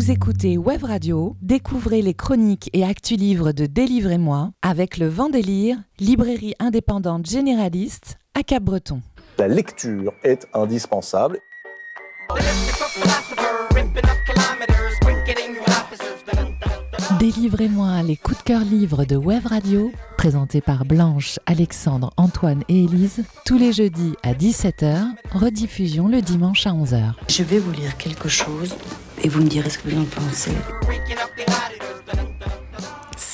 Vous écoutez Web Radio, découvrez les chroniques et actus livres de Délivrez-moi avec le Vendélire, librairie indépendante généraliste à Cap-Breton. La lecture est indispensable. Délivrez-moi les coups de cœur livres de Web Radio, présentés par Blanche, Alexandre, Antoine et Élise, tous les jeudis à 17h, rediffusion le dimanche à 11h. Je vais vous lire quelque chose et vous me direz ce que vous en pensez.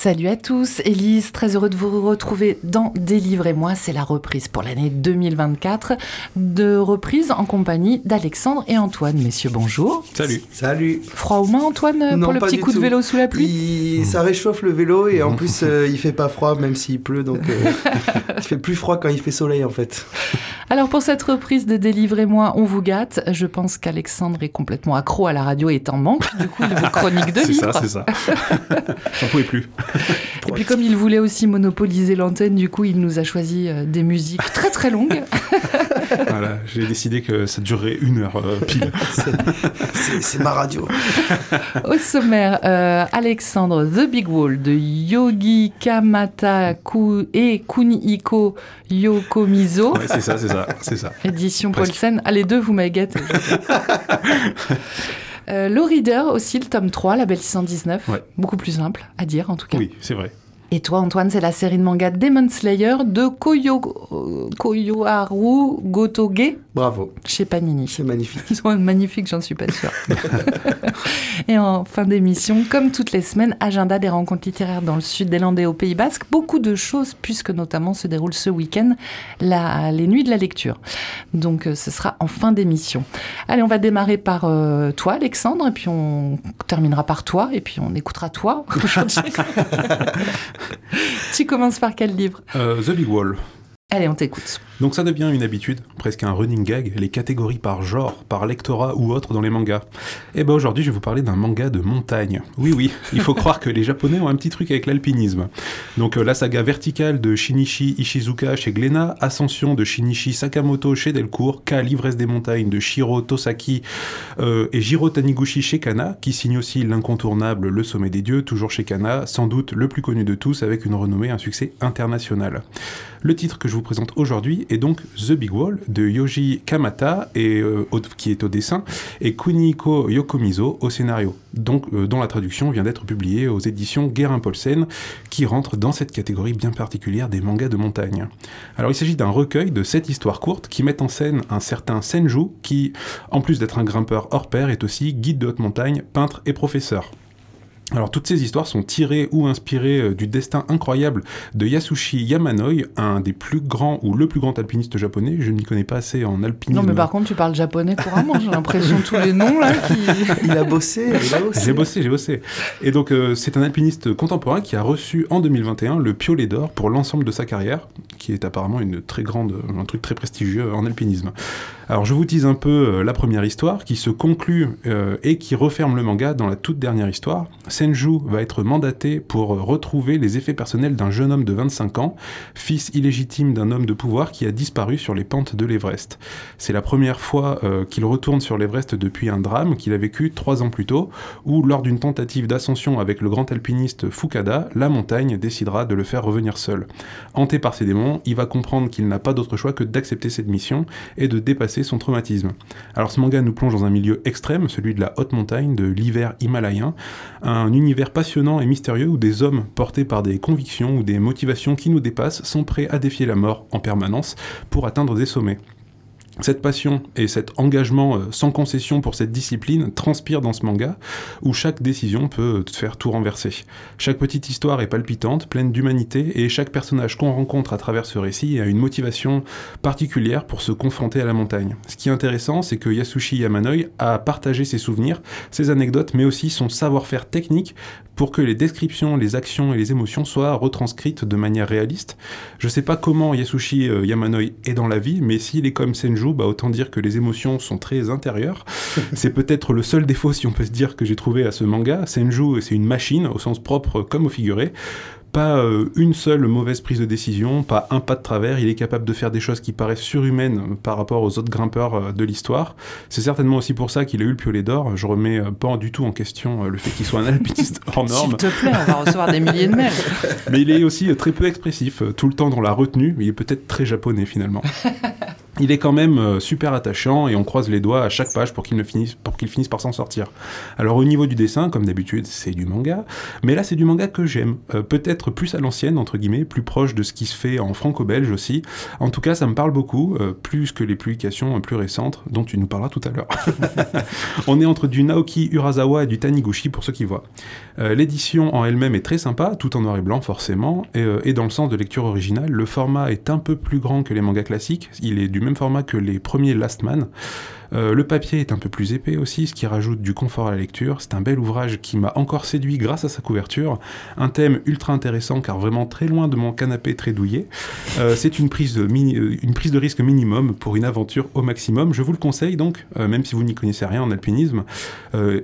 Salut à tous, Élise, très heureux de vous retrouver dans Délivrez-moi. C'est la reprise pour l'année 2024 de reprise en compagnie d'Alexandre et Antoine. Messieurs, bonjour. Salut. Salut. Froid aux mains, Antoine, Non, pour le petit coup de vélo sous la pluie? Il- Ça réchauffe le vélo et en plus euh, il fait pas froid même s'il pleut donc euh, il fait plus froid quand il fait soleil en fait. Alors pour cette reprise de Délivrez-moi, on vous gâte. Je pense qu'Alexandre est complètement accro à la radio et est en manque. Du coup, il vous chronique de C'est livres. ça, c'est ça. J'en pouvais plus. Et puis comme il voulait aussi monopoliser l'antenne, du coup, il nous a choisi euh, des musiques très très longues. Voilà, j'ai décidé que ça durerait une heure euh, pile. C'est c'est ma radio. Au sommaire, euh, Alexandre The Big Wall de Yogi Kamata Ku et Kunihiko Yokomizo. Ouais, c'est ça, c'est ça, c'est ça. Édition Presque. Paulsen. Ah, les deux, vous m'avez gâté. Euh, Low Reader aussi, le tome 3, la belle 619. Ouais. Beaucoup plus simple à dire en tout cas. Oui, c'est vrai. Et toi, Antoine, c'est la série de manga Demon Slayer de Koyo, euh, Koyoharu Gotoge Bravo. chez Panini. C'est magnifique. Ils sont magnifiques, j'en suis pas sûre. et en fin d'émission, comme toutes les semaines, agenda des rencontres littéraires dans le sud des Landes et au Pays Basque. Beaucoup de choses, puisque notamment se déroule ce week-end la- les nuits de la lecture. Donc euh, ce sera en fin d'émission. Allez, on va démarrer par euh, toi, Alexandre, et puis on terminera par toi, et puis on écoutera toi aujourd'hui. Tu commences par quel livre? Euh, The Big Wall. Allez, on t'écoute. Donc ça devient une habitude, presque un running gag, les catégories par genre, par lectorat ou autre dans les mangas. Et ben aujourd'hui je vais vous parler d'un manga de montagne. Oui oui, il faut croire que les japonais ont un petit truc avec l'alpinisme. Donc euh, la saga verticale de Shinichi Ishizuka chez Glénat, Ascension de Shinichi Sakamoto chez Delcourt, K l'ivresse des montagnes de Shiro Tosaki euh, et Jiro Taniguchi chez Kana, qui signe aussi l'incontournable Le Sommet des Dieux, toujours chez Kana, sans doute le plus connu de tous avec une renommée, un succès international. Le titre que je présente aujourd'hui est donc The Big Wall de Yoji Kamata, et, euh, qui est au dessin, et Kuniko Yokomizo au scénario, euh, dont la traduction vient d'être publiée aux éditions Guérin Paulsen, qui rentre dans cette catégorie bien particulière des mangas de montagne. Alors il s'agit d'un recueil de sept histoires courtes qui mettent en scène un certain Senju, qui, en plus d'être un grimpeur hors pair, est aussi guide de haute montagne, peintre et professeur. Alors toutes ces histoires sont tirées ou inspirées euh, du destin incroyable de Yasushi Yamanoi, un des plus grands ou le plus grand alpiniste japonais. Je ne m'y connais pas assez en alpinisme. Non, mais par contre, tu parles japonais couramment. J'ai l'impression tous les noms là qui. Il a bossé, il a bossé. J'ai bossé, j'ai bossé. Et donc, euh, c'est un alpiniste contemporain qui a reçu en 2021 le Piolet d'or pour l'ensemble de sa carrière, qui est apparemment une très grande, un truc très prestigieux en alpinisme. Alors, je vous tease un peu euh, la première histoire qui se conclut euh, et qui referme le manga dans la toute dernière histoire. Senju va être mandaté pour retrouver les effets personnels d'un jeune homme de 25 ans, fils illégitime d'un homme de pouvoir qui a disparu sur les pentes de l'Everest. C'est la première fois euh, qu'il retourne sur l'Everest depuis un drame qu'il a vécu trois ans plus tôt, où lors d'une tentative d'ascension avec le grand alpiniste Fukada, la montagne décidera de le faire revenir seul. Hanté par ses démons, il va comprendre qu'il n'a pas d'autre choix que d'accepter cette mission et de dépasser son traumatisme. Alors ce manga nous plonge dans un milieu extrême, celui de la haute montagne, de l'hiver himalayen, univers passionnant et mystérieux où des hommes portés par des convictions ou des motivations qui nous dépassent sont prêts à défier la mort en permanence pour atteindre des sommets. Cette passion et cet engagement euh, sans concession pour cette discipline transpirent dans ce manga, où chaque décision peut faire tout renverser. Chaque petite histoire est palpitante, pleine d'humanité, et chaque personnage qu'on rencontre à travers ce récit a une motivation particulière pour se confronter à la montagne. Ce qui est intéressant, c'est que Yasushi Yamanoi a partagé ses souvenirs, ses anecdotes, mais aussi son savoir-faire technique pour que les descriptions, les actions et les émotions soient retranscrites de manière réaliste. Je sais pas comment Yasushi euh, Yamanoi est dans la vie, mais s'il est comme Senju, Senju, bah, autant dire que les émotions sont très intérieures. c'est peut-être le seul défaut, si on peut se dire, que j'ai trouvé à ce manga. Senju, c'est une machine, au sens propre comme au figuré pas euh, une seule mauvaise prise de décision, pas un pas de travers, il est capable de faire des choses qui paraissent surhumaines par rapport aux autres grimpeurs euh, de l'histoire. C'est certainement aussi pour ça qu'il a eu le piolet d'or. Je remets euh, pas du tout en question le fait qu'il soit un alpiniste hors norme. S'il te plaît, on va recevoir des milliers de mails. Mais il est aussi très peu expressif, tout le temps dans la retenue, il est peut-être très japonais finalement. il est quand même euh, super attachant et on croise les doigts à chaque page pour qu'il finisse, par s'en sortir. Alors au niveau du dessin, comme d'habitude, c'est du manga, mais là c'est du manga que j'aime, euh, peut-être plus à l'ancienne entre guillemets, plus proche de ce qui se fait en franco-belge aussi. En tout cas, ça me parle beaucoup, euh, plus que les publications plus récentes dont tu nous parleras tout à l'heure. on est entre du Naoki Urasawa et du Taniguchi pour ceux qui voient. L'édition en elle-même est très sympa, tout en noir et blanc forcément, et, dans le sens de lecture originale, le format est un peu plus grand que les mangas classiques, même format que les premiers Last Man. Euh, le papier est un peu plus épais aussi, ce qui rajoute du confort à la lecture. C'est un bel ouvrage qui m'a encore séduit grâce à sa couverture. Un thème ultra intéressant car vraiment très loin de mon canapé très douillet. Euh, c'est une, prise de euh, une prise de risque minimum pour une aventure au maximum. Je vous le conseille donc, même si vous n'y connaissez rien en alpinisme.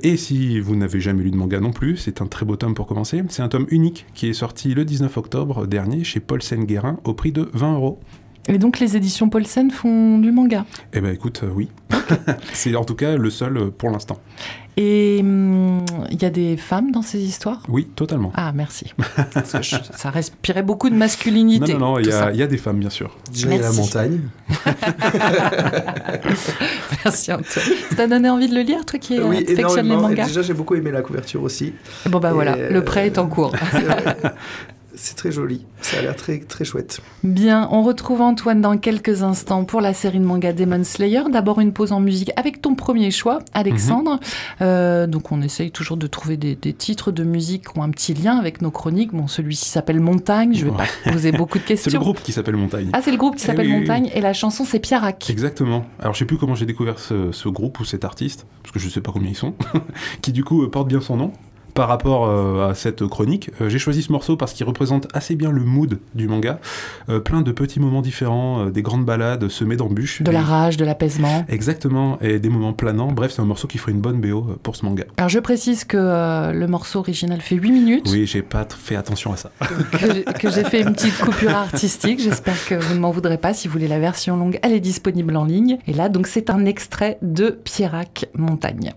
et si vous n'avez jamais lu de manga non plus, c'est un très beau tome pour commencer. C'est un tome unique qui est sorti le 19 octobre dernier chez Paul Sen-Guérin au prix de 20 euros. Et donc les éditions Paulsen font du manga Eh ben écoute, euh, oui. c'est en tout cas le seul euh, pour l'instant. Et il hum, y a des femmes dans ces histoires? Oui, totalement. Ah, merci. Parce que ça respirait beaucoup de masculinité. Non, non, non, il y, a des femmes, bien sûr. Déjà, il y a la montagne. merci Antoine. Ça t'a donné envie de le lire, toi qui oui, affectionne les mangas Déjà, j'ai beaucoup aimé la couverture aussi. Bon, bah voilà, le prêt est en cours. C'est très joli, ça a l'air très, très chouette. Bien, on retrouve Antoine dans quelques instants pour la série de manga Demon Slayer. D'abord une pause en musique avec ton premier choix, Alexandre. Mhm. Euh, donc on essaye toujours de trouver des, titres de musique qui ont un petit lien avec nos chroniques. Bon, celui-ci s'appelle Montagne, je vais pas poser beaucoup de questions. c'est le groupe qui s'appelle Montagne. Ah, c'est le groupe qui s'appelle Montagne et la chanson c'est Pierrac. Exactement. Alors je sais plus comment j'ai découvert ce, ce, groupe ou cet artiste, parce que je sais pas combien ils sont, qui du coup porte bien son nom par rapport euh, à cette chronique. Euh, j'ai choisi ce morceau parce qu'il représente assez bien le mood du manga. Euh, plein de petits moments différents, des grandes balades semées d'embûches. De la rage, de l'apaisement. Exactement, et des moments planants. Bref, c'est un morceau qui ferait une bonne BO pour ce manga. Alors je précise que le morceau original fait 8 minutes. Oui, j'ai pas fait attention à ça. que j'ai fait une petite coupure artistique. J'espère que vous ne m'en voudrez pas. Si vous voulez la version longue, elle est disponible en ligne. Et là, donc, c'est un extrait de Pierrac Montagne.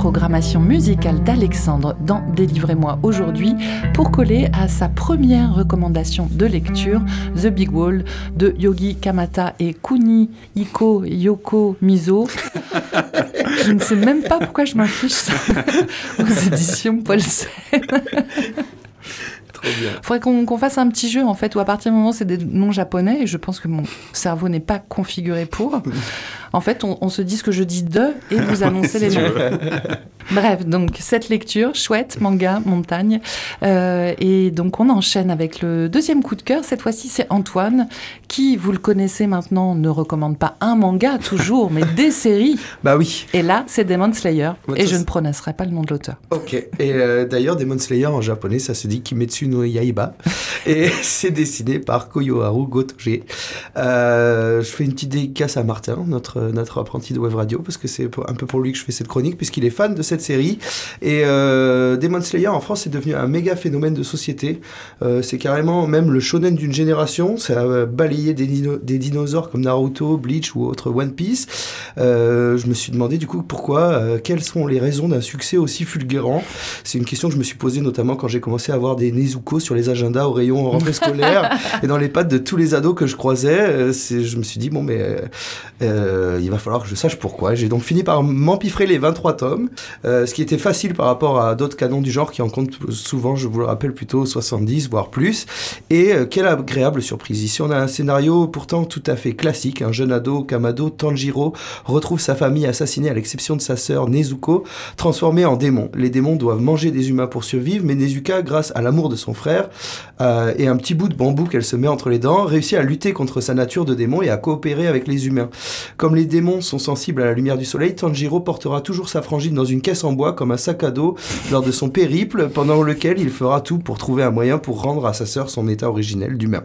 Programmation musicale d'Alexandre dans Délivrez-moi aujourd'hui pour coller à sa première recommandation de lecture, The Big Wall de Yogi Kamata et Kuni Iko Yoko Mizo. je ne sais même pas pourquoi je m'affiche aux éditions Paul bien. Faudrait qu'on fasse un petit jeu en fait où à partir du moment c'est des noms japonais et je pense que mon cerveau n'est pas configuré pour. En fait, on, se dit ce que je dis de et vous annoncez les noms. Bref, donc cette lecture, chouette, manga, montagne. Euh, et donc on enchaîne avec le deuxième coup de cœur. Cette fois-ci, c'est Antoine, qui, vous le connaissez maintenant, ne recommande pas un manga toujours, mais des séries. Bah oui. Et là, c'est Demon Slayer. et je ne prononcerai pas le nom de l'auteur. Ok. Et euh, d'ailleurs, Demon Slayer en japonais, ça se dit Kimetsu no Yaiba. et c'est dessiné par Koyoharu Gotoge. Euh, je fais une petite dédicace à Martin, notre euh, notre apprenti de web radio, parce que c'est un peu pour lui que je fais cette chronique, puisqu'il est fan de cette série. Et euh, Demon Slayer en France est devenu un méga phénomène de société. Euh, c'est carrément même le shonen d'une génération. Ça a balayé des, des, dinosaures comme Naruto, Bleach ou autre One Piece. je me suis demandé du coup pourquoi, quelles sont les raisons d'un succès aussi fulgurant? C'est une question que je me suis posée notamment quand j'ai commencé à voir des Sur les agendas au rayon rentrée scolaire et dans les pattes de tous les ados que je croisais. je me suis dit, bon, mais il va falloir que je sache pourquoi. J'ai donc fini par m'empiffrer les 23 tomes, euh, ce qui était facile par rapport à d'autres canons du genre qui en comptent souvent, je vous le rappelle, plutôt 70, voire plus. Et euh, quelle agréable surprise. Ici, on a un scénario pourtant tout à fait classique. Un jeune ado, Kamado Tanjiro, retrouve sa famille assassinée à l'exception de sa sœur Nezuko, transformée en démon. Les démons doivent manger des humains pour survivre, mais Nezuka, grâce à l'amour de son frère euh, et un petit bout de bambou qu'elle se met entre les dents, réussit à lutter contre sa nature de démon et à coopérer avec les humains. Comme les démons sont sensibles à la lumière du soleil, Tanjiro portera toujours sa frangine dans une caisse en bois comme un sac à dos lors de son périple, pendant lequel il fera tout pour trouver un moyen pour rendre à sa sœur son état originel d'humain.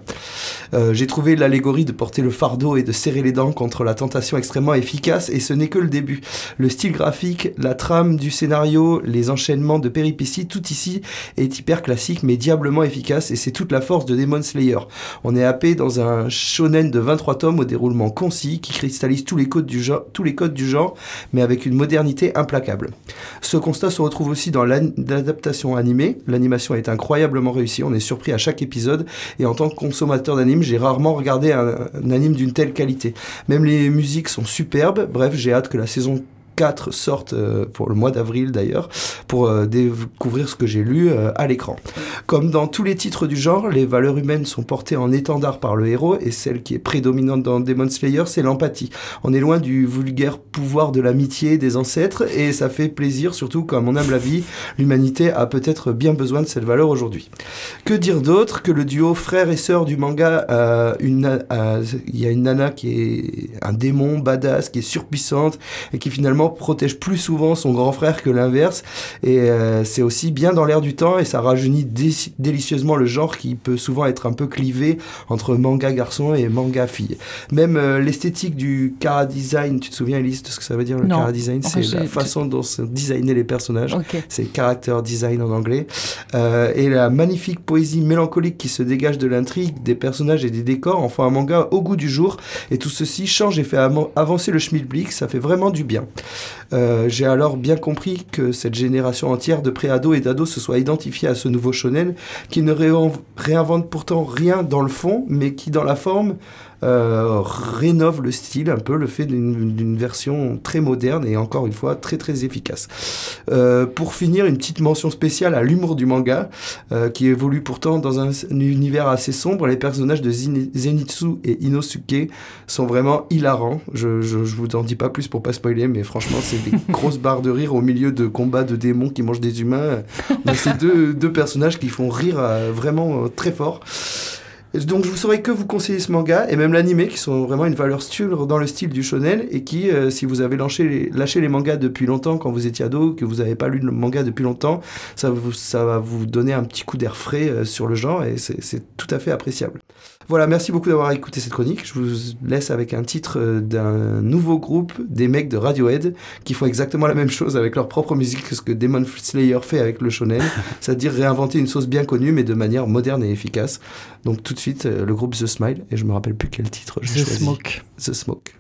Euh, j'ai trouvé l'allégorie de porter le fardeau et de serrer les dents contre la tentation extrêmement efficace, et ce n'est que le début. Le style graphique, la trame du scénario, les enchaînements de péripéties, tout ici est hyper classique mais efficace, et c'est toute la force de Demon Slayer. On est happé dans un shonen de 23 tomes au déroulement concis qui cristallise tous les codes du genre, tous les codes du genre, mais avec une modernité implacable. Ce constat se retrouve aussi dans l'adaptation animée. L'animation est incroyablement réussie, on est surpris à chaque épisode, et en tant que consommateur d'anime, j'ai rarement regardé un anime d'une telle qualité. Même les musiques sont superbes, bref, j'ai hâte que la saison 4 sortent euh, pour le mois d'avril d'ailleurs, pour euh, découvrir ce que j'ai lu euh, à l'écran. Comme dans tous les titres du genre, les valeurs humaines sont portées en étendard par le héros, et celle qui est prédominante dans Demon Slayer, c'est l'empathie. On est loin du vulgaire pouvoir de l'amitié des ancêtres, et ça fait plaisir, surtout quand, à mon humble avis, l'humanité a peut-être bien besoin de cette valeur aujourd'hui. Que dire d'autre que le duo frère et sœur du manga, il y a une nana qui est un démon badass, qui est surpuissante, et qui finalement protège plus souvent son grand frère que l'inverse. Et euh, c'est aussi bien dans l'air du temps et ça rajeunit délicieusement le genre qui peut souvent être un peu clivé entre manga garçon et manga fille. Même euh, l'esthétique du cara design, tu te souviens Elise de ce que ça veut dire le cara design? C'est la façon dont sont designés les personnages. C'est character design en anglais. Euh, et la magnifique poésie mélancolique qui se dégage de l'intrigue, des personnages et des décors en font un manga au goût du jour. Et tout ceci change et fait avancer le schmilblick, ça fait vraiment du bien. Euh, j'ai alors bien compris que cette génération entière de pré-ados et d'ados se soit identifiée à ce nouveau shonen qui ne réinvente pourtant rien dans le fond, mais qui dans la forme euh, rénove le style un peu, le fait d'une version très moderne et encore une fois très très efficace. Euh, pour finir, une petite mention spéciale à l'humour du manga, euh, qui évolue pourtant dans un, univers assez sombre. Les personnages de Zenitsu et Inosuke sont vraiment hilarants. Je, je, vous en dis pas plus pour pas spoiler, mais franchement, c'est des grosses barres de rire au milieu de combats de démons qui mangent des humains. C'est deux, deux personnages qui font rire vraiment très fort. Donc je vous saurais que vous conseiller ce manga et même l'anime qui sont vraiment une valeur sûre dans le style du shonen et qui, euh, si vous avez lâché les, mangas depuis longtemps quand vous étiez ado, que vous n'avez pas lu le manga depuis longtemps, ça va vous donner un petit coup d'air frais euh, sur le genre et c'est tout à fait appréciable. Voilà, merci beaucoup d'avoir écouté cette chronique. Je vous laisse avec un titre euh, d'un nouveau groupe, des mecs de Radiohead, qui font exactement la même chose avec leur propre musique que ce que Demon Slayer fait avec le shonen, c'est-à-dire réinventer une sauce bien connue mais de manière moderne et efficace. Donc tout de suite, euh, le groupe The Smile, et je me rappelle plus quel titre. The Smoke. The Smoke.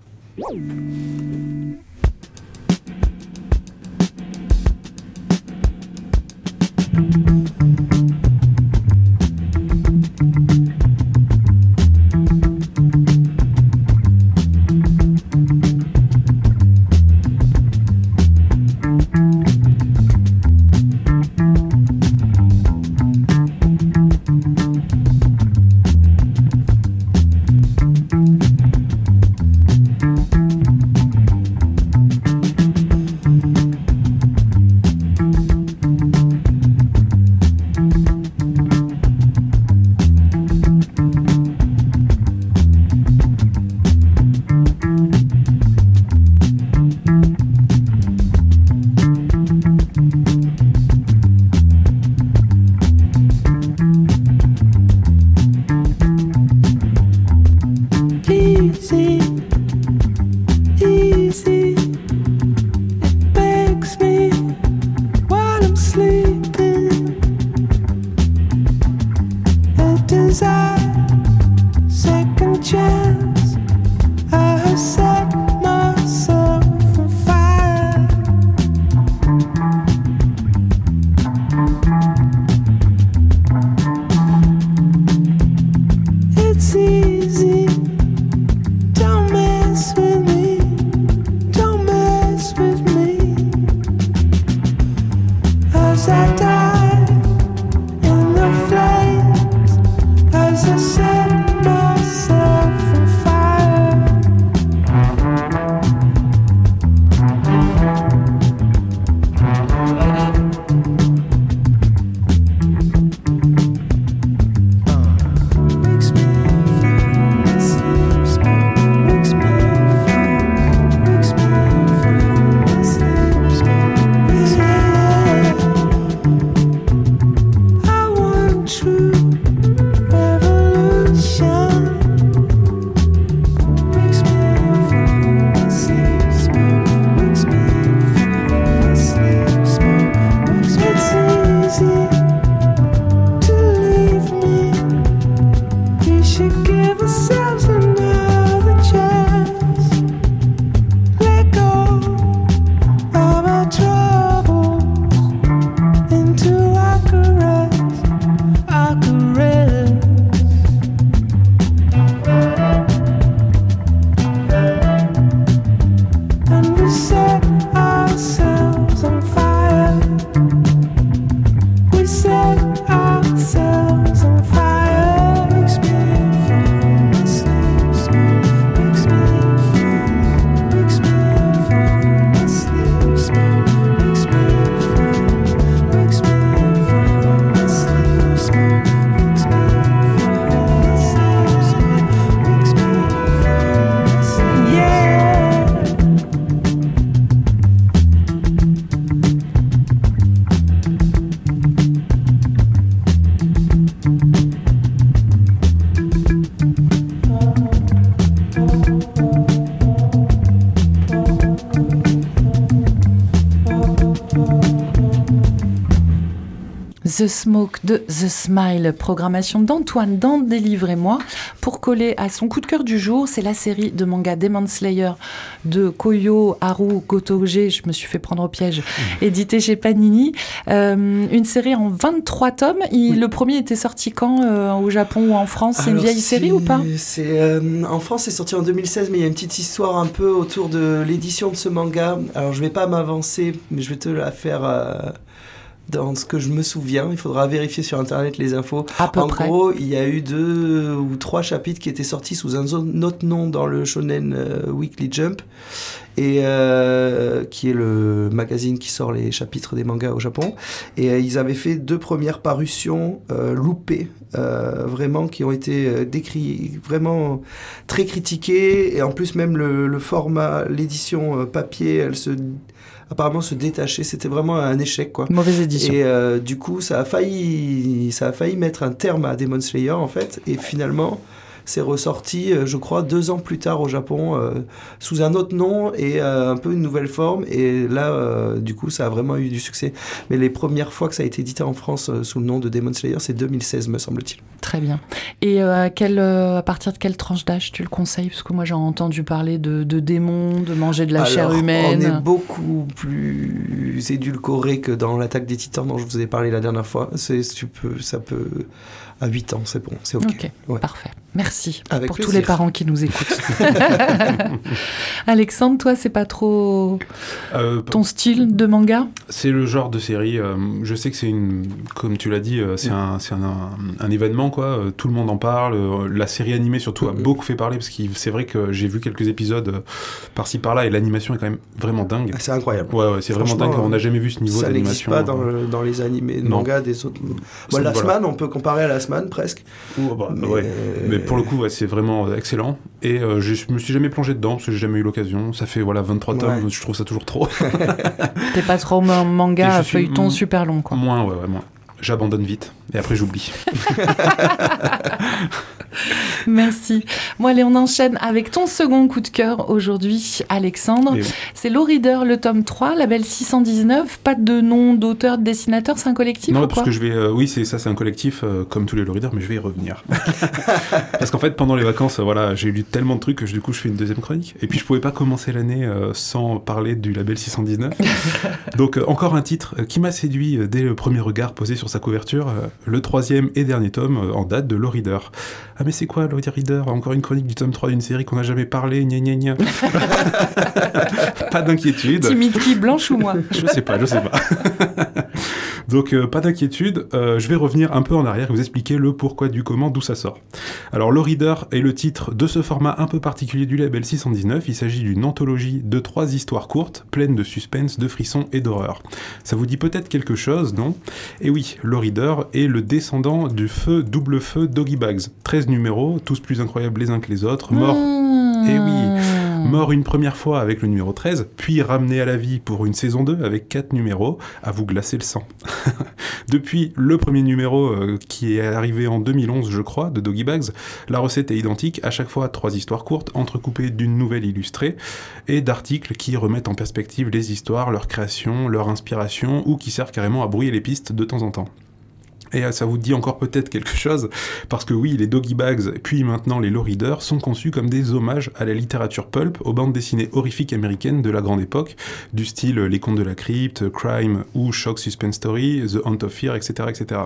The Smoke de The Smile, programmation d'Antoine dans Délivrez-moi. Pour coller à son coup de cœur du jour, c'est la série de manga Demon Slayer de Koyo Haru Gotoge, je me suis fait prendre au piège, mmh. édité chez Panini. Euh, une série en 23 tomes. Le premier était sorti quand euh, Au Japon ou en France? C'est une vieille série ou pas? euh, En France, c'est sorti en 2016, mais il y a une petite histoire un peu autour de l'édition de ce manga. Alors, je vais pas m'avancer, mais je vais te la faire dans ce que je me souviens, il faudra vérifier sur internet les infos. en gros, il y a eu deux ou trois chapitres qui étaient sortis sous un autre nom dans le Shonen euh, Weekly Jump, et euh, qui est le magazine qui sort les chapitres des mangas au Japon. Et euh, ils avaient fait deux premières parutions loupées, vraiment qui ont été décrites, vraiment très critiquées. Et en plus, même le, le format, l'édition papier, elle se apparemment se détacher. C'était vraiment un échec, quoi. Mauvaise édition. Et euh, du coup, ça a failli, ça a failli mettre un terme à Demon Slayer, en fait. Et finalement, c'est ressorti, euh, je crois, deux ans plus tard au Japon, euh, sous un autre nom et euh, un peu une nouvelle forme. Et là, du coup, ça a vraiment eu du succès. Mais les premières fois que ça a été édité en France sous le nom de Demon Slayer, c'est 2016, me semble-t-il. Très bien. Et à, partir de quelle tranche d'âge tu le conseilles? Parce que moi j'ai entendu parler de, de démons, de manger de la chair humaine. On est beaucoup plus édulcoré que dans l'attaque des titans dont je vous ai parlé la dernière fois. C'est, tu peux, ça peut. À 8 ans, c'est bon, c'est ok. Ok, Ouais. parfait. Merci Avec pour tous les parents qui nous écoutent. Alexandre, toi, c'est pas trop Euh, ton style de manga? C'est le genre de série. euh, je sais que c'est une, comme tu l'as dit, euh, c'est un, c'est un, un- un événement quoi. tout le monde en parle. la série animée surtout a beaucoup fait parler parce que c'est vrai que j'ai vu quelques épisodes par-ci par-là et l'animation est quand même vraiment dingue. C'est incroyable. Ouais, ouais, c'est vraiment dingue. On n'a jamais vu ce niveau ça n'existe d'animation. pas dans, le- dans les animés, Non. mangas des autres. Bon, la voilà. semaine, on peut comparer à la semaine presque. Oh, bah, Mais- ouais. Mais pour le coup, ouais, c'est vraiment euh, excellent. Et euh, je me suis jamais plongé dedans parce que j'ai jamais eu l'occasion. Ça fait voilà 23 tomes, Ouais. je trouve ça toujours trop. T'es pas trop manga feuilleton super long, quoi. moins, ouais, ouais, moins. J'abandonne vite et après j'oublie. Merci. Bon, allez, on enchaîne avec ton second coup de cœur aujourd'hui, Alexandre. Et oui. C'est Low Reader, le tome 3, label 619. Pas de nom d'auteur, de dessinateur, c'est un collectif Non, ou parce quoi que je vais. euh, oui, c'est ça, c'est un collectif euh, comme tous les Lorider, mais je vais y revenir. parce qu'en fait, pendant les vacances, voilà, j'ai lu tellement de trucs que je- du coup, je fais une deuxième chronique. Et puis, je pouvais pas commencer l'année euh, sans parler du label 619. Donc, encore un titre qui m'a séduit dès le premier regard posé sur sa couverture, le troisième et dernier tome en date de Lorider. Ah, mais c'est quoi Lorider Encore une chronique du tome 3 d'une série qu'on n'a jamais parlé, gna gna gna. pas d'inquiétude. Timide qui, blanche ou moi? Je sais pas, je sais pas. Donc euh, pas d'inquiétude, euh, je vais revenir un peu en arrière et vous expliquer le pourquoi du comment, d'où ça sort. Alors Le Reader est le titre de ce format un peu particulier du label 619. Il s'agit d'une anthologie de trois histoires courtes, pleines de suspense, de frissons et d'horreur. Ça vous dit peut-être quelque chose, non? Et oui, Le Reader est le descendant du feu double feu Doggy Bags. 13 numéros, tous plus incroyables les uns que les autres, morts Mmh. Eh oui. Mort une première fois avec le numéro 13, puis ramené à la vie pour une saison 2 avec 4 numéros, à vous glacer le sang. Depuis le premier numéro euh, qui est arrivé en 2011, je crois, de Doggy Bags, la recette est identique, à chaque fois trois histoires courtes, entrecoupées d'une nouvelle illustrée, et d'articles qui remettent en perspective les histoires, leur création, leur inspiration, ou qui servent carrément à brouiller les pistes de temps en temps. Et euh, ça vous dit encore peut-être quelque chose, parce que oui, les Doggy Bags, puis maintenant les Low Readers, sont conçus comme des hommages à la littérature pulp, aux bandes dessinées horrifiques américaines de la grande époque, du style Les Contes de la Crypte, Crime ou Shock Suspense Story, The Hunt of Fear, etc. etc.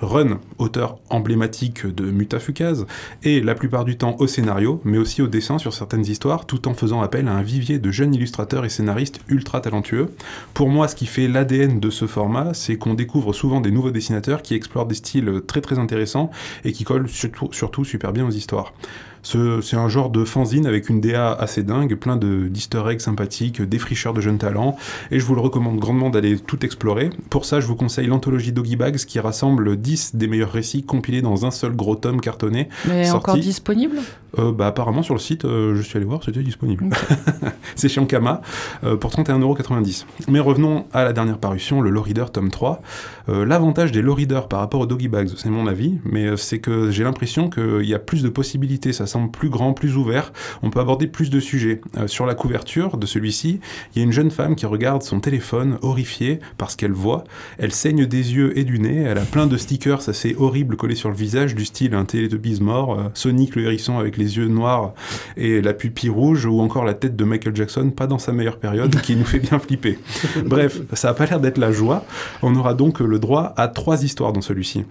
Run, auteur emblématique de Mutafukaz, et la plupart du temps au scénario, mais aussi au dessin sur certaines histoires, tout en faisant appel à un vivier de jeunes illustrateurs et scénaristes ultra talentueux. Pour moi, ce qui fait l'ADN de ce format, c'est qu'on découvre souvent des nouveaux dessinateurs qui explorent des styles très très intéressants et qui collent surtout, surtout super bien aux histoires. Ce- C'est un genre de fanzine avec une DA assez dingue, plein de d'easter eggs sympathiques, défricheurs de jeunes talents, et je vous le recommande grandement d'aller tout explorer. Pour ça, je vous conseille l'anthologie Doggy Bags qui rassemble 10 des meilleurs récits compilés dans un seul gros tome cartonné. Mais sorti. encore disponible? Euh, bah, apparemment sur le site, euh, je suis allé voir, c'était disponible. c'est chez Ankama euh, pour 31,90€. Mais revenons à la dernière parution, le Low Reader tome 3. Euh, L'avantage des Low Reader par rapport aux Doggy Bags, c'est mon avis, mais c'est que j'ai l'impression qu'il y a plus de possibilités, ça semble plus grand, plus ouvert, on peut aborder plus de sujets. Sur la couverture de celui-ci, il y a une jeune femme qui regarde son téléphone, horrifiée par ce qu'elle voit. Elle saigne des yeux et du nez, elle a plein de stickers assez horribles collés sur le visage, du style un Teletubbies mort, Sonic le hérisson avec les yeux noirs et la pupille rouge, ou encore la tête de Michael Jackson, pas dans sa meilleure période, qui nous fait bien flipper. Bref, ça a pas l'air d'être la joie. On aura donc le droit à trois histoires dans celui-ci.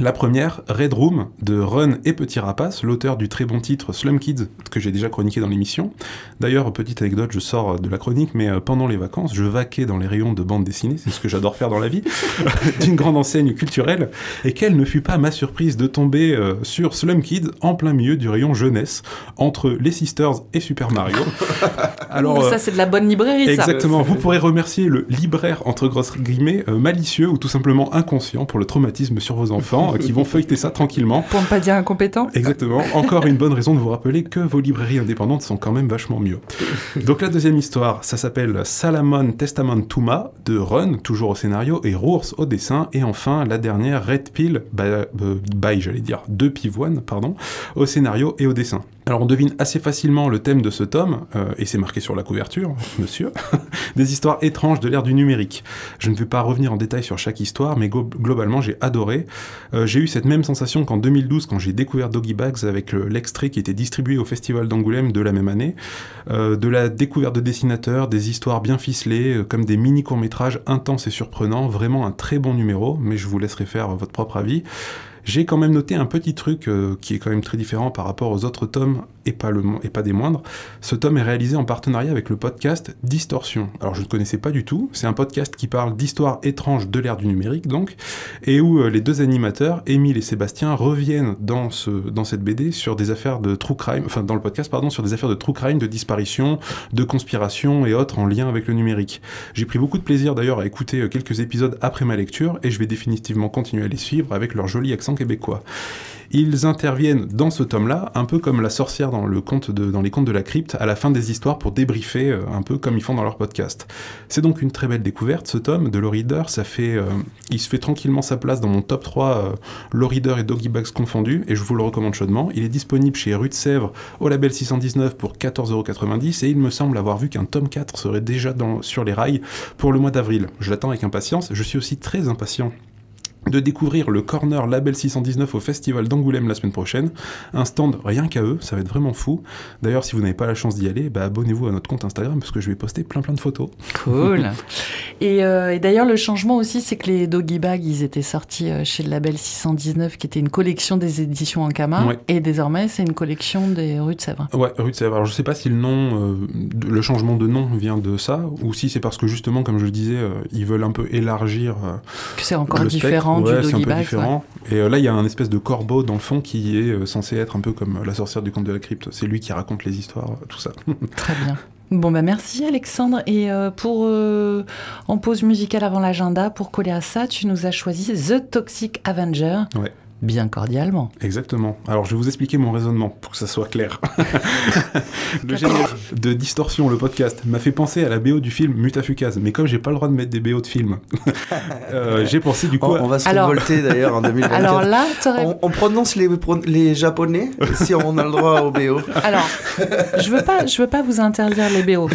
La première, Red Room, de Run et Petit Rapace, l'auteur du très bon titre Slum Kids, que j'ai déjà chroniqué dans l'émission. D'ailleurs, petite anecdote, je sors de la chronique, mais euh, pendant les vacances, je vaquais dans les rayons de bande dessinée, c'est ce que j'adore faire dans la vie, d'une grande enseigne culturelle, et quelle ne fut pas ma surprise de tomber euh, sur Slum Kids en plein milieu du rayon jeunesse, entre les Sisters et Super Mario. Alors, euh, Ça, c'est de la bonne librairie, ça. Exactement, vous pourrez remercier le libraire entre grosses guillemets euh, malicieux ou tout simplement inconscient pour le traumatisme sur vos enfants. Gens qui vont feuilleter ça tranquillement. Pour ne pas dire incompétent. Exactement. Encore une bonne raison de vous rappeler que vos librairies indépendantes sont quand même vachement mieux. Donc la deuxième histoire, ça s'appelle Salamon Testament Tuma de Run, toujours au scénario, et Rours au dessin. Et enfin, la dernière, Red Pill by, by j'allais dire, de Pivoine, pardon, au scénario et au dessin. Alors on devine assez facilement le thème de ce tome, euh, et c'est marqué sur la couverture, monsieur, des histoires étranges de l'ère du numérique. Je ne vais pas revenir en détail sur chaque histoire, mais globalement j'ai adoré. Euh, j'ai eu cette même sensation qu'en 2012 quand j'ai découvert Doggy Bags avec l'extrait qui était distribué au Festival d'Angoulême de la même année, euh, de la découverte de dessinateurs, des histoires bien ficelées, comme des mini courts-métrages intenses et surprenants, vraiment un très bon numéro, mais je vous laisserai faire votre propre avis. J'ai quand même noté un petit truc euh, qui est quand même très différent par rapport aux autres tomes et pas, le, et pas des moindres. Ce tome est réalisé en partenariat avec le podcast Distorsion. Alors je ne connaissais pas du tout. C'est un podcast qui parle d'histoires étranges de l'ère du numérique donc, et où euh, les deux animateurs, Émile et Sébastien, reviennent dans, ce, dans cette BD sur des affaires de true crime, enfin dans le podcast pardon, sur des affaires de true crime, de disparition, de conspiration et autres en lien avec le numérique. J'ai pris beaucoup de plaisir d'ailleurs à écouter euh, quelques épisodes après ma lecture et je vais définitivement continuer à les suivre avec leur joli accent québécois. Ils interviennent dans ce tome-là, un peu comme la sorcière dans, les contes de la crypte, à la fin des histoires pour débriefer, euh, un peu comme ils font dans leur podcast. C'est donc une très belle découverte, ce tome de fait, euh, il se fait tranquillement sa place dans mon top 3 euh, Reader et Doggy Bags confondus, et je vous le recommande chaudement. Il est disponible chez Rue de Sèvres au label 619 pour 14,90€ et il me semble avoir vu qu'un tome 4 serait déjà sur les rails pour le mois d'avril. Je l'attends avec impatience. Je suis aussi très impatient de découvrir le Corner Label 619 au Festival d'Angoulême la semaine prochaine. Un stand rien qu'à eux, ça va être vraiment fou. D'ailleurs, si vous n'avez pas la chance d'y aller, bah, abonnez-vous à notre compte Instagram parce que je vais poster plein plein de photos. Cool. Euh, et, d'ailleurs, le changement aussi, c'est que les Doggy Bags, ils étaient sortis euh, chez le Label 619, qui était une collection des éditions Ankama, et désormais, c'est une collection des Rues de Sèvres. Ouais, Rue de Sèvres. Alors, je sais pas si le nom, euh, le changement de nom vient de ça, ou si c'est parce que justement, comme je le disais, ils veulent un peu élargir. que c'est encore différent c'est un peu différent. Et euh, là, il y a un espèce de corbeau dans le fond qui est euh, censé être un peu comme la sorcière du conte de la crypte. C'est lui qui raconte les histoires, tout ça. Très bien. Bon, bah merci Alexandre. Et euh, pour en pause musicale avant l'agenda, pour coller à ça, tu nous as choisi The Toxic Avenger. Ouais bien cordialement. Exactement. Alors je vais vous expliquer mon raisonnement pour que ça soit clair. le générique de Distorsion, le podcast, m'a fait penser à la BO du film Mutafukaz, mais comme j'ai pas le droit de mettre des BO de films, euh, j'ai pensé du coup. On, va se révolter d'ailleurs en 2024. Alors là, on, on, prononce les, les japonais si on a le droit au BO. Alors, je veux pas, je veux pas vous interdire les BO.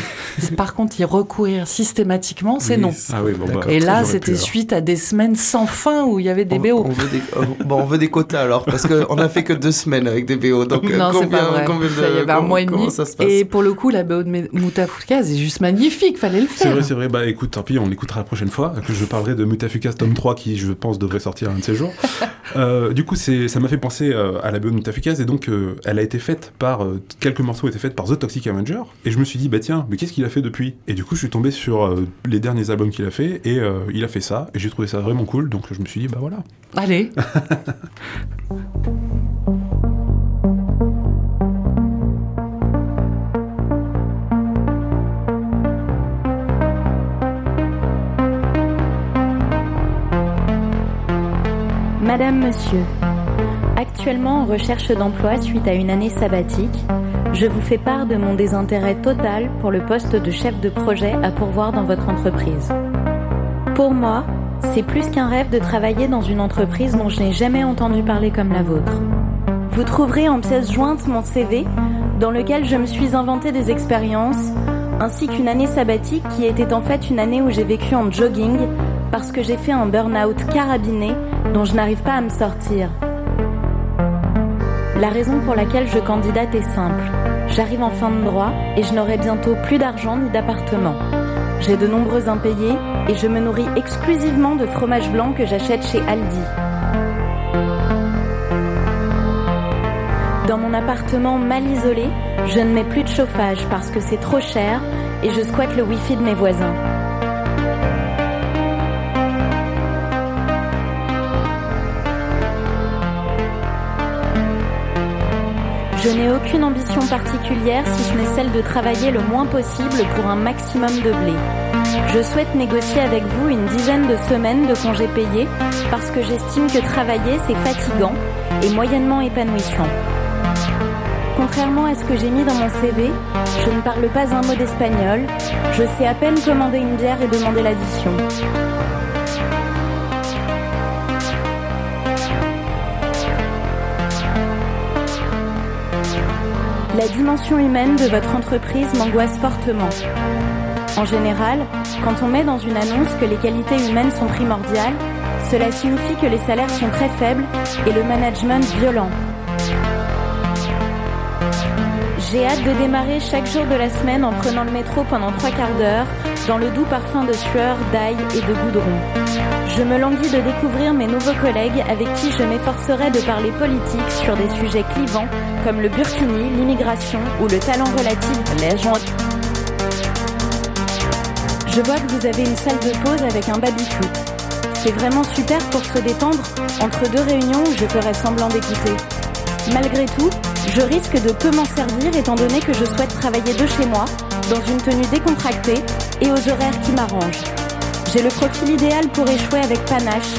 Par contre, y recourir systématiquement, c'est non. Ah oui, bon, bah, Et là, c'était suite à des semaines sans fin où il y avait des BO. On veut des, bon, on veut des quotas alors Parce qu'on a fait que deux semaines avec des BO. Donc non, combien, pas vrai. combien de, il y avait un mois et demi. Et pour le coup, la BO de Mutafukaz est juste magnifique, fallait le faire. C'est vrai, c'est vrai. Bah écoute, tant pis, on l'écoutera la prochaine fois. Que je parlerai de Mutafukaz tome 3 qui, je pense, devrait sortir un de ces jours. euh, du coup, ça m'a fait penser euh, à la BO de Mutafukaz et donc euh, elle a été faite par. Euh, quelques morceaux étaient faits par The Toxic Avenger et je me suis dit, bah tiens, mais qu'est-ce qu'il a fait depuis? Et du coup, je suis tombé sur les derniers albums qu'il a fait et il a fait ça et j'ai trouvé ça vraiment cool donc je me suis dit, bah voilà. Allez Madame, Monsieur, actuellement en recherche d'emploi suite à une année sabbatique, je vous fais part de mon désintérêt total pour le poste de chef de projet à pourvoir dans votre entreprise. Pour moi, c'est plus qu'un rêve de travailler dans une entreprise dont je n'ai jamais entendu parler comme la vôtre. Vous trouverez en pièce jointe mon CV, dans lequel je me suis inventé des expériences, ainsi qu'une année sabbatique qui était en fait une année où j'ai vécu en jogging parce que j'ai fait un burn-out carabiné dont je n'arrive pas à me sortir. La raison pour laquelle je candidate est simple. J'arrive en fin de droit et je n'aurai bientôt plus d'argent ni d'appartement. J'ai de nombreux impayés et je me nourris exclusivement de fromage blanc que j'achète chez Aldi. Dans mon appartement mal isolé, je ne mets plus de chauffage parce que c'est trop cher et je squatte le wifi de mes voisins. Je n'ai aucune ambition particulière si ce n'est celle de travailler le moins possible pour un maximum de blé. Je souhaite négocier avec vous une dizaine de semaines de congés payés parce que j'estime que travailler c'est fatigant et moyennement épanouissant. Contrairement à ce que j'ai mis dans mon CV, je ne parle pas un mot d'espagnol, je sais à peine commander une bière et demander l'addition. La dimension humaine de votre entreprise m'angoisse fortement. En général, quand on met dans une annonce que les qualités humaines sont primordiales, cela signifie que les salaires sont très faibles et le management violent. J'ai hâte de démarrer chaque jour de la semaine en prenant le métro pendant trois quarts d'heure, dans le doux parfum de sueur, d'ail et de goudron. Je me languis de découvrir mes nouveaux collègues avec qui je m'efforcerai de parler politique sur des sujets clivants comme le burkini, l'immigration ou le talent relatif, les gens. Je vois que vous avez une salle de pause avec un baby-foot. C'est vraiment super pour se détendre entre deux réunions je ferai semblant d'écouter. Malgré tout, je risque de peu m'en servir étant donné que je souhaite travailler de chez moi, dans une tenue décontractée et aux horaires qui m'arrangent. J'ai le profil idéal pour échouer avec panache,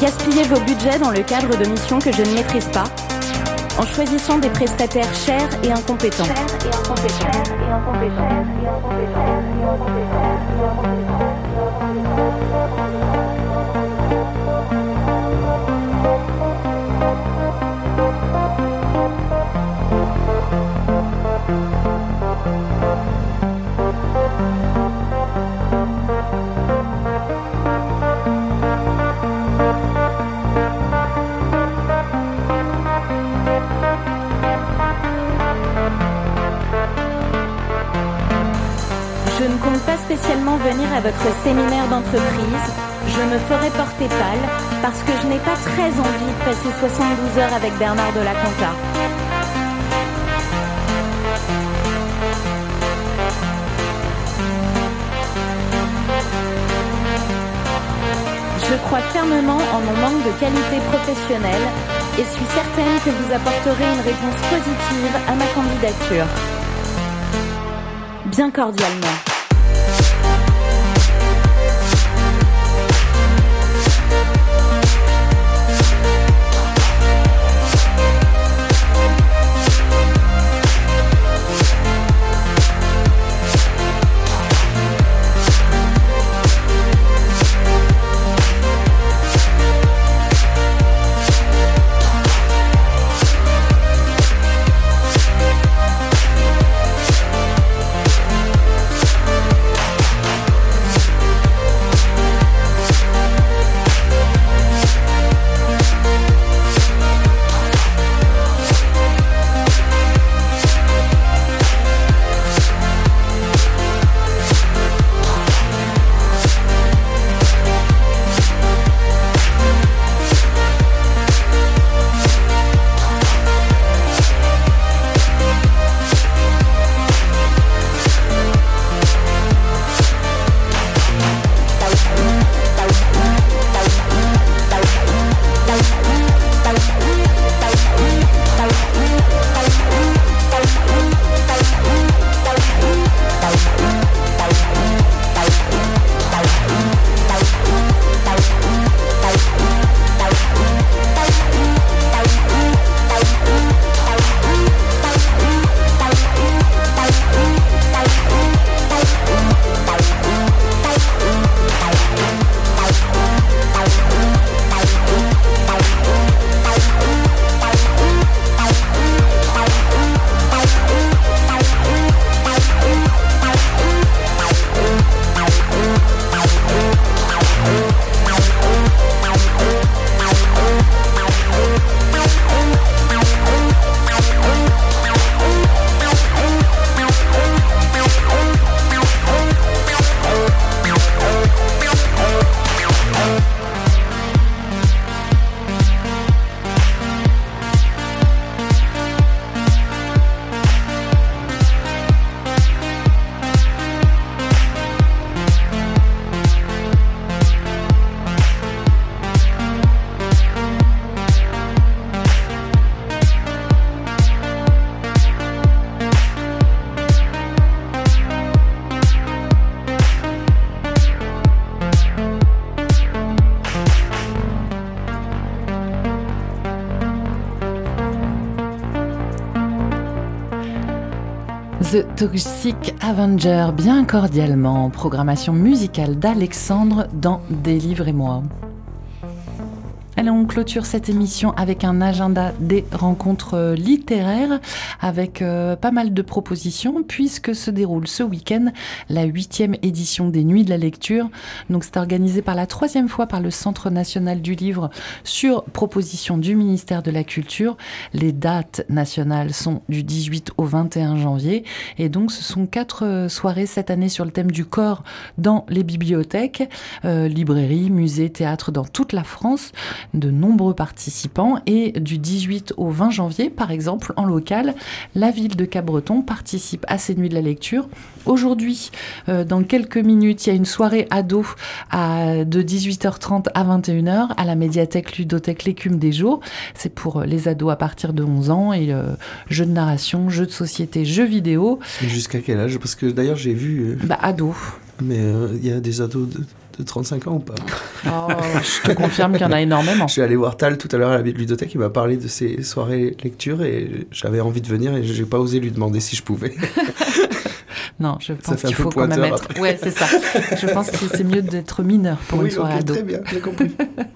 gaspiller vos budgets dans le cadre de missions que je ne maîtrise pas, en choisissant des prestataires chers et incompétents. Je ne compte pas spécialement venir à votre séminaire d'entreprise. Je me ferai porter pâle parce que je n'ai pas très envie de passer 72 heures avec Bernard de la Conta. Je crois fermement en mon manque de qualité professionnelle et suis certaine que vous apporterez une réponse positive à ma candidature. Bien cordialement. The Toxic Avenger, bien cordialement, programmation musicale d'Alexandre dans Délivrez-moi. Allez, on clôture cette émission avec un agenda des rencontres euh, littéraires, avec euh, pas mal de propositions, puisque se déroule ce week-end la huitième édition des Nuits de la Lecture. Donc c'est organisé par la troisième fois par le Centre national du livre sur proposition du ministère de la Culture. Les dates nationales sont du 18 au 21 janvier, et donc ce sont quatre euh, soirées cette année sur le thème du corps dans les bibliothèques, librairies, musées, théâtres dans toute la France de nombreux participants et du 18 au 20 janvier, par exemple, en local, la ville de Cabreton participe à ces nuits de la lecture. Aujourd'hui, euh, dans quelques minutes, il y a une soirée ado à, de 18h30 à 21h à la médiathèque ludothèque L'écume des jours. C'est pour les ados à partir de 11 ans et euh, jeux de narration, jeux de société, jeux vidéo. Jusqu'à quel âge? Parce que d'ailleurs, j'ai vu. Euh, bah, ado. Mais il y a des ados de 35 ans ou pas oh, Je te confirme qu'il y en a énormément. je suis allé voir Tal tout à l'heure à la bibliothèque, il m'a parlé de ses soirées lecture et j'avais envie de venir et j'ai pas osé lui demander si je pouvais. Non, je pense qu'il faut quand même être. Ouais, c'est ça. je pense que c'est mieux d'être mineur pour une soirée ado. Très bien, j'ai compris.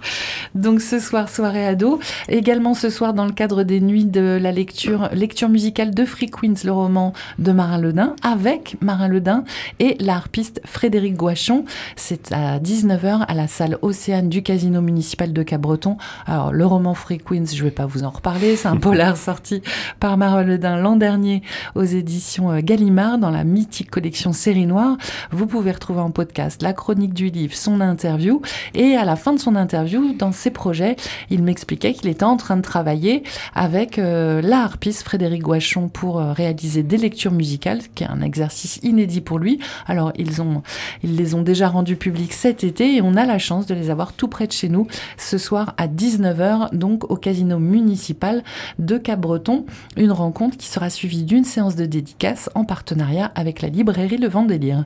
Donc ce soir, soirée ado. Également ce soir, dans le cadre des nuits de la lecture, lecture musicale de Free Queens, le roman de Marin Ledin, avec Marin Ledin et l'harpiste Frédéric Gouachon. C'est à 19h à la salle Océane du Casino municipal de Cabreton. Alors le roman Free Queens, je vais pas vous en reparler. C'est un polar sorti par Marin Ledin l'an dernier aux éditions euh, Gallimard dans la collection Série Noire. Vous pouvez retrouver en podcast la chronique du livre, son interview. Et à la fin de son interview, dans ses projets, il m'expliquait qu'il était en train de travailler avec euh, la harpiste Frédéric Guachon pour euh, réaliser des lectures musicales, qui est un exercice inédit pour lui. Alors, ils, ont, ils les ont déjà rendus publics cet été et on a la chance de les avoir tout près de chez nous ce soir à 19h, donc au casino municipal de Cap-Breton. Une rencontre qui sera suivie d'une séance de dédicace en partenariat avec librairie Le Vendélire.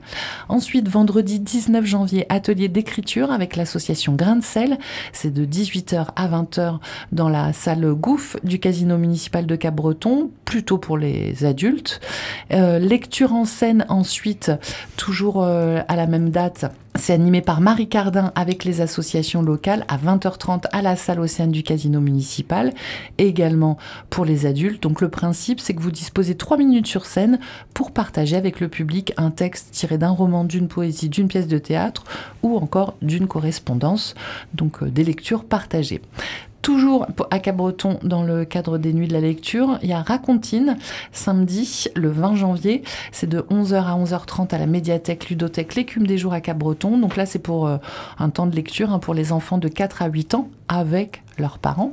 Ensuite, vendredi 19 janvier, atelier d'écriture avec l'association Grain de sel. C'est de 18h à 20h dans la salle Gouff du casino municipal de Cap-Breton, plutôt pour les adultes. Euh, lecture en scène ensuite, toujours euh, à la même date c'est animé par Marie Cardin avec les associations locales à 20h30 à la salle Océane du Casino municipal, également pour les adultes. Donc le principe, c'est que vous disposez trois minutes sur scène pour partager avec le public un texte tiré d'un roman, d'une poésie, d'une pièce de théâtre ou encore d'une correspondance, donc euh, des lectures partagées. Toujours à Cabreton, dans le cadre des Nuits de la Lecture, il y a Racontine, samedi, le 20 janvier. C'est de 11h à 11h30 à la médiathèque ludothèque L'écume des jours à Cabreton. Donc là, c'est pour euh, un temps de lecture hein, pour les enfants de 4 à 8 ans avec leurs parents.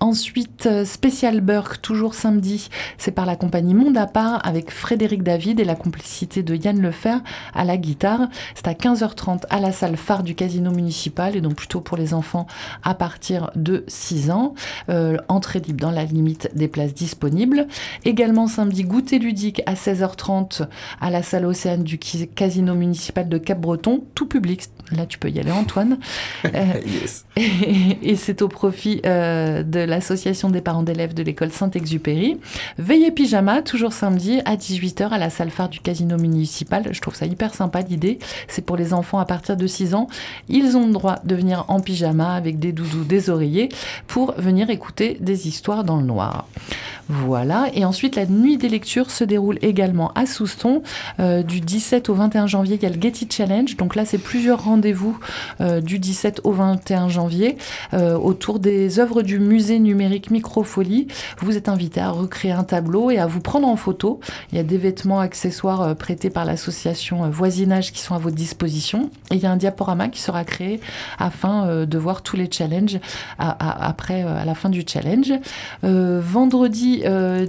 Ensuite, euh, Spécial Burke, toujours samedi, c'est par la compagnie Monde à part avec Frédéric David et la complicité de Yann Lefer à la guitare. C'est à 15h30 à la salle phare du casino municipal et donc plutôt pour les enfants à partir de 6 ans. Euh, entrée libre dans la limite des places disponibles. Également samedi, goûter ludique à 16h30 à la salle Océane du casino municipal de Cap-Breton, tout public. Là, tu peux y aller, Antoine. Euh, et, c'est au profit de l'association des parents d'élèves de l'école Saint-Exupéry. Veillez pyjama, toujours samedi à 18h à la salle phare du casino municipal. Je trouve ça hyper sympa l'idée. C'est pour les enfants à partir de 6 ans. Ils ont le droit de venir en pyjama avec des doudous, des oreillers pour venir écouter des histoires dans le noir. Voilà. Et ensuite, la nuit des lectures se déroule également à Souston. Euh, du 17 au 21 janvier, il y a le Getty Challenge. Donc là, c'est plusieurs rendez-vous euh, du 17 au 21 janvier euh, autour des œuvres du musée numérique Microfolie. Vous êtes invité à recréer un tableau et à vous prendre en photo. Il y a des vêtements accessoires prêtés par l'association Voisinage qui sont à votre disposition. Et il y a un diaporama qui sera créé afin de voir tous les challenges après, à la fin du challenge. vendredi, euh,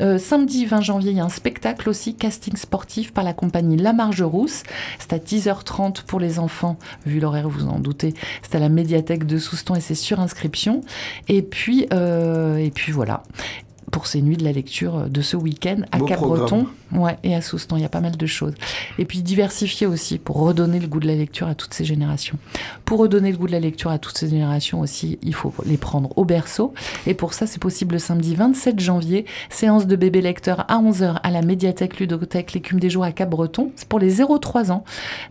euh, samedi 20 janvier, il y a un spectacle aussi, casting sportif par la compagnie La Marge Rousse. C'est à 10h30 pour les enfants, vu l'horaire, vous en doutez. C'est à la médiathèque de Souston et c'est sur inscription. Et puis, euh, et puis voilà pour ces nuits de la lecture de ce week-end à Cap-Breton ouais, et à Soustan. Il y a pas mal de choses. Et puis diversifier aussi pour redonner le goût de la lecture à toutes ces générations. Pour redonner le goût de la lecture à toutes ces générations aussi, il faut les prendre au berceau. Et pour ça, c'est possible le samedi 27 janvier, séance de bébé lecteur à 11h à la médiathèque ludothèque L'écume des jours à Cap-Breton. C'est pour les 0-3 ans.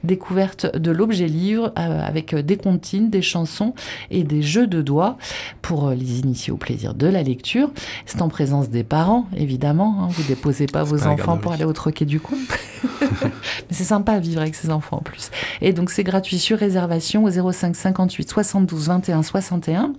Découverte de l'objet livre euh, avec des comptines, des chansons et des jeux de doigts pour les initier au plaisir de la lecture. C'est en présence des parents, évidemment. hein. Vous déposez pas vos pas enfants pour aller au troquet du coin. Mais c'est sympa à vivre avec ses enfants en plus. Et donc c'est gratuit sur réservation au 05 58 72 21 61.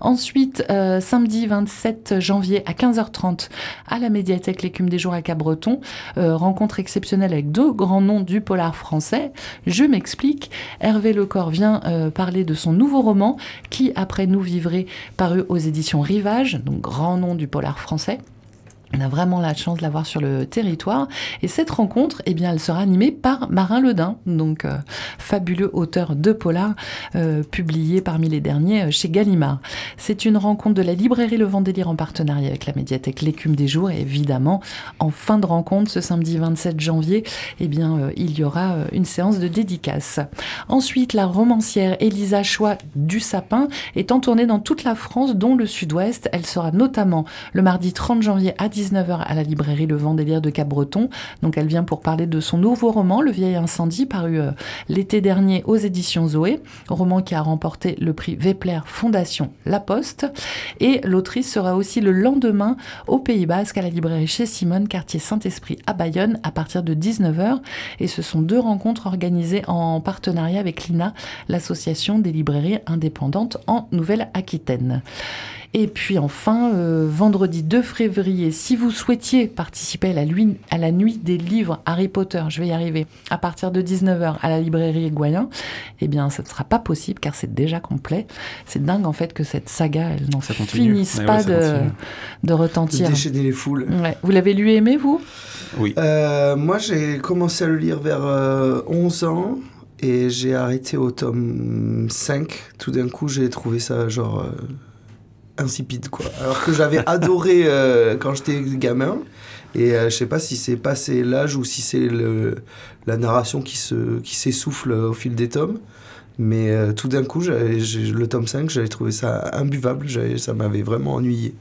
Ensuite, euh, samedi 27 janvier à 15h30 à la médiathèque L'écume des jours à Cabreton, euh, rencontre exceptionnelle avec deux grands noms du polar français. Je m'explique. Hervé Lecor vient euh, parler de son nouveau roman qui, après nous vivrait, paru aux éditions Rivage, donc grand nom du polar français. On a vraiment la chance de l'avoir sur le territoire. Et cette rencontre, eh bien, elle sera animée par Marin Ledin, donc euh, fabuleux auteur de polar, euh, publié parmi les derniers euh, chez Gallimard. C'est une rencontre de la librairie Le Vendélire en partenariat avec la médiathèque L'écume des jours. Et évidemment, en fin de rencontre, ce samedi 27 janvier, eh bien, il y aura une séance de dédicace. Ensuite, la romancière Elisa Choix du Sapin est en tournée dans toute la France, dont le sud-ouest. Elle sera notamment le mardi 30 janvier à 19h à la librairie Le Vendélire de Cap-Breton. Donc elle vient pour parler de son nouveau roman, Le vieil incendie, paru euh, l'été dernier aux éditions Zoé, roman qui a remporté le prix Vepler Fondation La Poste. Et l'autrice sera aussi le lendemain au Pays Basque à la librairie chez Simone, quartier Saint-Esprit à Bayonne, à partir de 19h. Et ce sont deux rencontres organisées en partenariat avec l'INA, l'association des librairies indépendantes en Nouvelle-Aquitaine. Et puis enfin, euh, vendredi 2 février, si vous souhaitiez participer à la, lui- à la nuit des livres Harry Potter, je vais y arriver, à partir de 19h à la librairie Goyen, eh bien, ça ne sera pas possible car c'est déjà complet. C'est dingue en fait que cette saga, elle n'en finisse Ouais, pas ouais, de, de retentir. déchaîner les foules. Ouais. Vous l'avez lu et aimé, vous? Oui. Euh, moi, j'ai commencé à le lire vers euh, 11 ans et j'ai arrêté au tome 5. Tout d'un coup, j'ai trouvé ça genre euh, insipide, quoi. Alors que j'avais adoré euh, quand j'étais gamin. Et euh, je sais pas si c'est passé l'âge ou si c'est le, la narration qui se qui s'essouffle au fil des tomes. Mais euh, tout d'un coup, j'avais- j'ai- le tome 5, j'avais trouvé ça imbuvable. Ça m'avait vraiment ennuyé.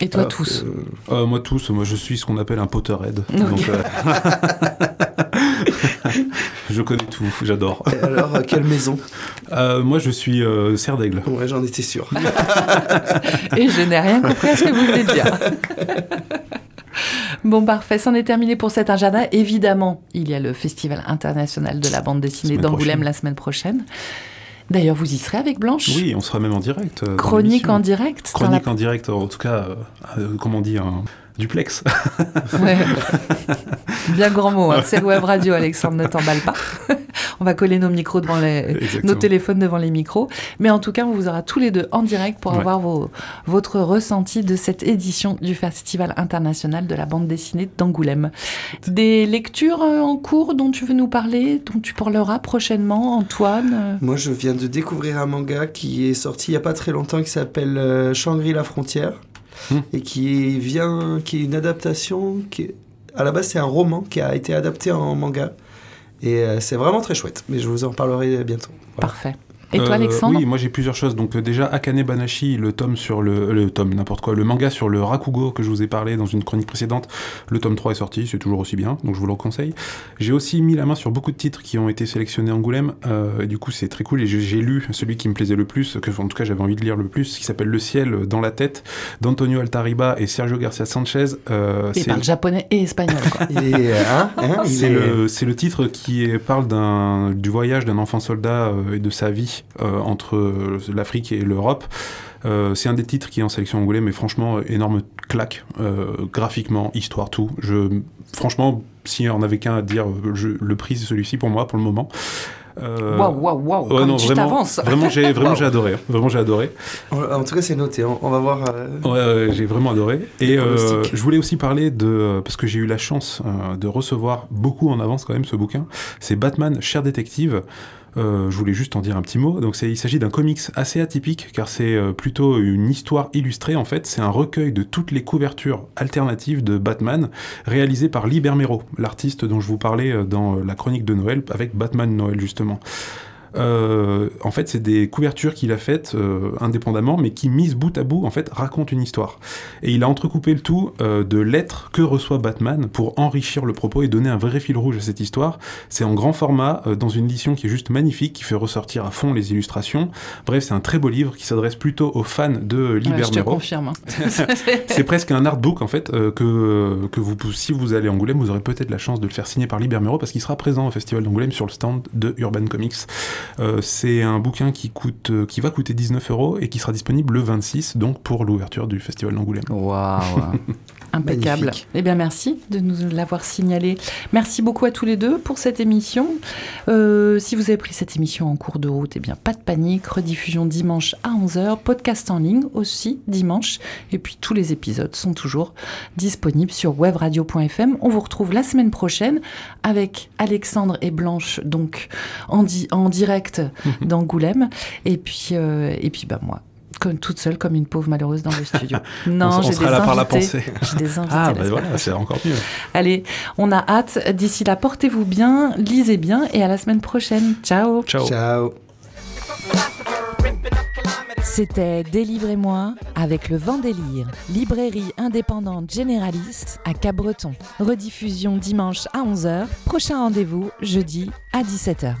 Et toi Alors tous euh, Euh, moi tous, moi je suis ce qu'on appelle un Potterhead. Donc, euh, je connais tout, j'adore. et alors, euh, quelle maison Euh, moi je suis euh, Serre d'Aigle. Ouais, j'en étais sûr. Et je n'ai rien compris à ce que vous venez de dire. Bon, parfait. C'en est terminé pour cet agenda. Évidemment, il y a le Festival international de la bande dessinée d'Angoulême la semaine prochaine. D'ailleurs, vous y serez avec Blanche? Oui, on sera même en direct. euh, Chronique en direct Chronique la- en direct, en tout cas, euh, euh, comment on dit, un duplex. Ouais. Bien grand mot. Hein. C'est le web radio, Alexandre, ne t'emballe pas. on va coller nos micros devant les, Exactement. nos téléphones devant les micros. Mais en tout cas, on vous aura tous les deux en direct pour Ouais. avoir vos, votre ressenti de cette édition du Festival international de la bande dessinée d'Angoulême. Des lectures euh, en cours dont tu veux nous parler, dont tu parleras prochainement, Antoine? Moi, je viens de découvrir un manga qui est sorti il n'y a pas très longtemps qui s'appelle euh, Shangri-La Frontière Hmm. et qui vient, qui est une adaptation. Qui est- à la base, c'est un roman qui a été adapté en manga et euh, c'est vraiment très chouette. Mais je vous en parlerai bientôt. Voilà. Parfait. Et toi, Euh, Alexandre Oui, moi j'ai plusieurs choses. Donc euh, déjà Akane Banashi, le tome sur le, le tome n'importe quoi, le manga sur le Rakugo que je vous ai parlé dans une chronique précédente. Le tome 3 est sorti, c'est toujours aussi bien, donc je vous le conseille. J'ai aussi mis la main sur beaucoup de titres qui ont été sélectionnés en Angoulême. euh, et du coup c'est très cool. Et j'ai- lu celui qui me plaisait le plus, que en tout cas j'avais envie de lire le plus, qui s'appelle Le ciel dans la tête d'Antonio Altariba et Sergio Garcia Sanchez. Euh, Il parle japonais et espagnol. Hein, hein, c'est est- le, c'est le titre qui parle d'un, du voyage d'un enfant soldat euh, et de sa vie euh, entre l'Afrique et l'Europe. Euh, c'est un des titres qui est en sélection Angoulême, mais franchement, énorme claque, euh, graphiquement, histoire, tout. Je, franchement, si on avait qu'un à dire, je- le prix c'est celui-ci pour moi, pour le moment. Waouh, waouh, waouh, vraiment, j'ai, vraiment, j'ai adoré. hein. Vraiment, j'ai adoré. En, en tout cas, c'est noté. On, on va voir. euh, Ouais, ouais, j'ai vraiment adoré. Et euh, je voulais aussi parler de parce que j'ai eu la chance euh, de recevoir beaucoup en avance quand même ce bouquin. C'est Batman, cher détective. Euh, je voulais juste en dire un petit mot. Donc, il s'agit d'un comics assez atypique, car c'est euh, plutôt une histoire illustrée. En fait, c'est un recueil de toutes les couvertures alternatives de Batman, réalisées par Lee Bermero, l'artiste dont je vous parlais euh, dans la chronique de Noël, avec Batman Noël justement. Euh, en fait, c'est des couvertures qu'il a faites euh, indépendamment, mais qui, mises bout à bout, en fait, racontent une histoire. Et il a entrecoupé le tout euh, de lettres que reçoit Batman pour enrichir le propos et donner un vrai fil rouge à cette histoire. C'est en grand format, dans une édition qui est juste magnifique, qui fait ressortir à fond les illustrations. Bref, c'est un très beau livre qui s'adresse plutôt aux fans de Libermero. je te confirme. Hein. c'est presque un artbook, en fait, que, que vous, si vous allez à Angoulême, vous aurez peut-être la chance de le faire signer par Libermero parce qu'il sera présent au Festival d'Angoulême sur le stand de Urban Comics. Euh, c'est un bouquin qui, coûte, euh, qui va coûter 19 euros et qui sera disponible le 26, donc pour l'ouverture du Festival d'Angoulême. Waouh Impeccable. Eh bien, merci de nous l'avoir signalé. Merci beaucoup à tous les deux pour cette émission. Euh, si vous avez pris cette émission en cours de route, eh bien, pas de panique. Rediffusion dimanche à 11h. Podcast en ligne aussi dimanche. Et puis, tous les épisodes sont toujours disponibles sur webradio.fm. On vous retrouve la semaine prochaine avec Alexandre et Blanche, donc en, en direct d'Angoulême. Et puis, euh, et puis bah, moi, comme toute seule, comme une pauvre malheureuse dans le studio. Non, j'ai des, là par la pensée. des invités. Ah, bah voilà, c'est encore mieux. Allez, on a hâte. D'ici là, portez-vous bien, lisez bien et à la semaine prochaine. Ciao. Ciao. Ciao. C'était Délivrez-moi avec le vent délire, librairie indépendante généraliste à Cabreton. Rediffusion dimanche à 11h, prochain rendez-vous jeudi à 17h.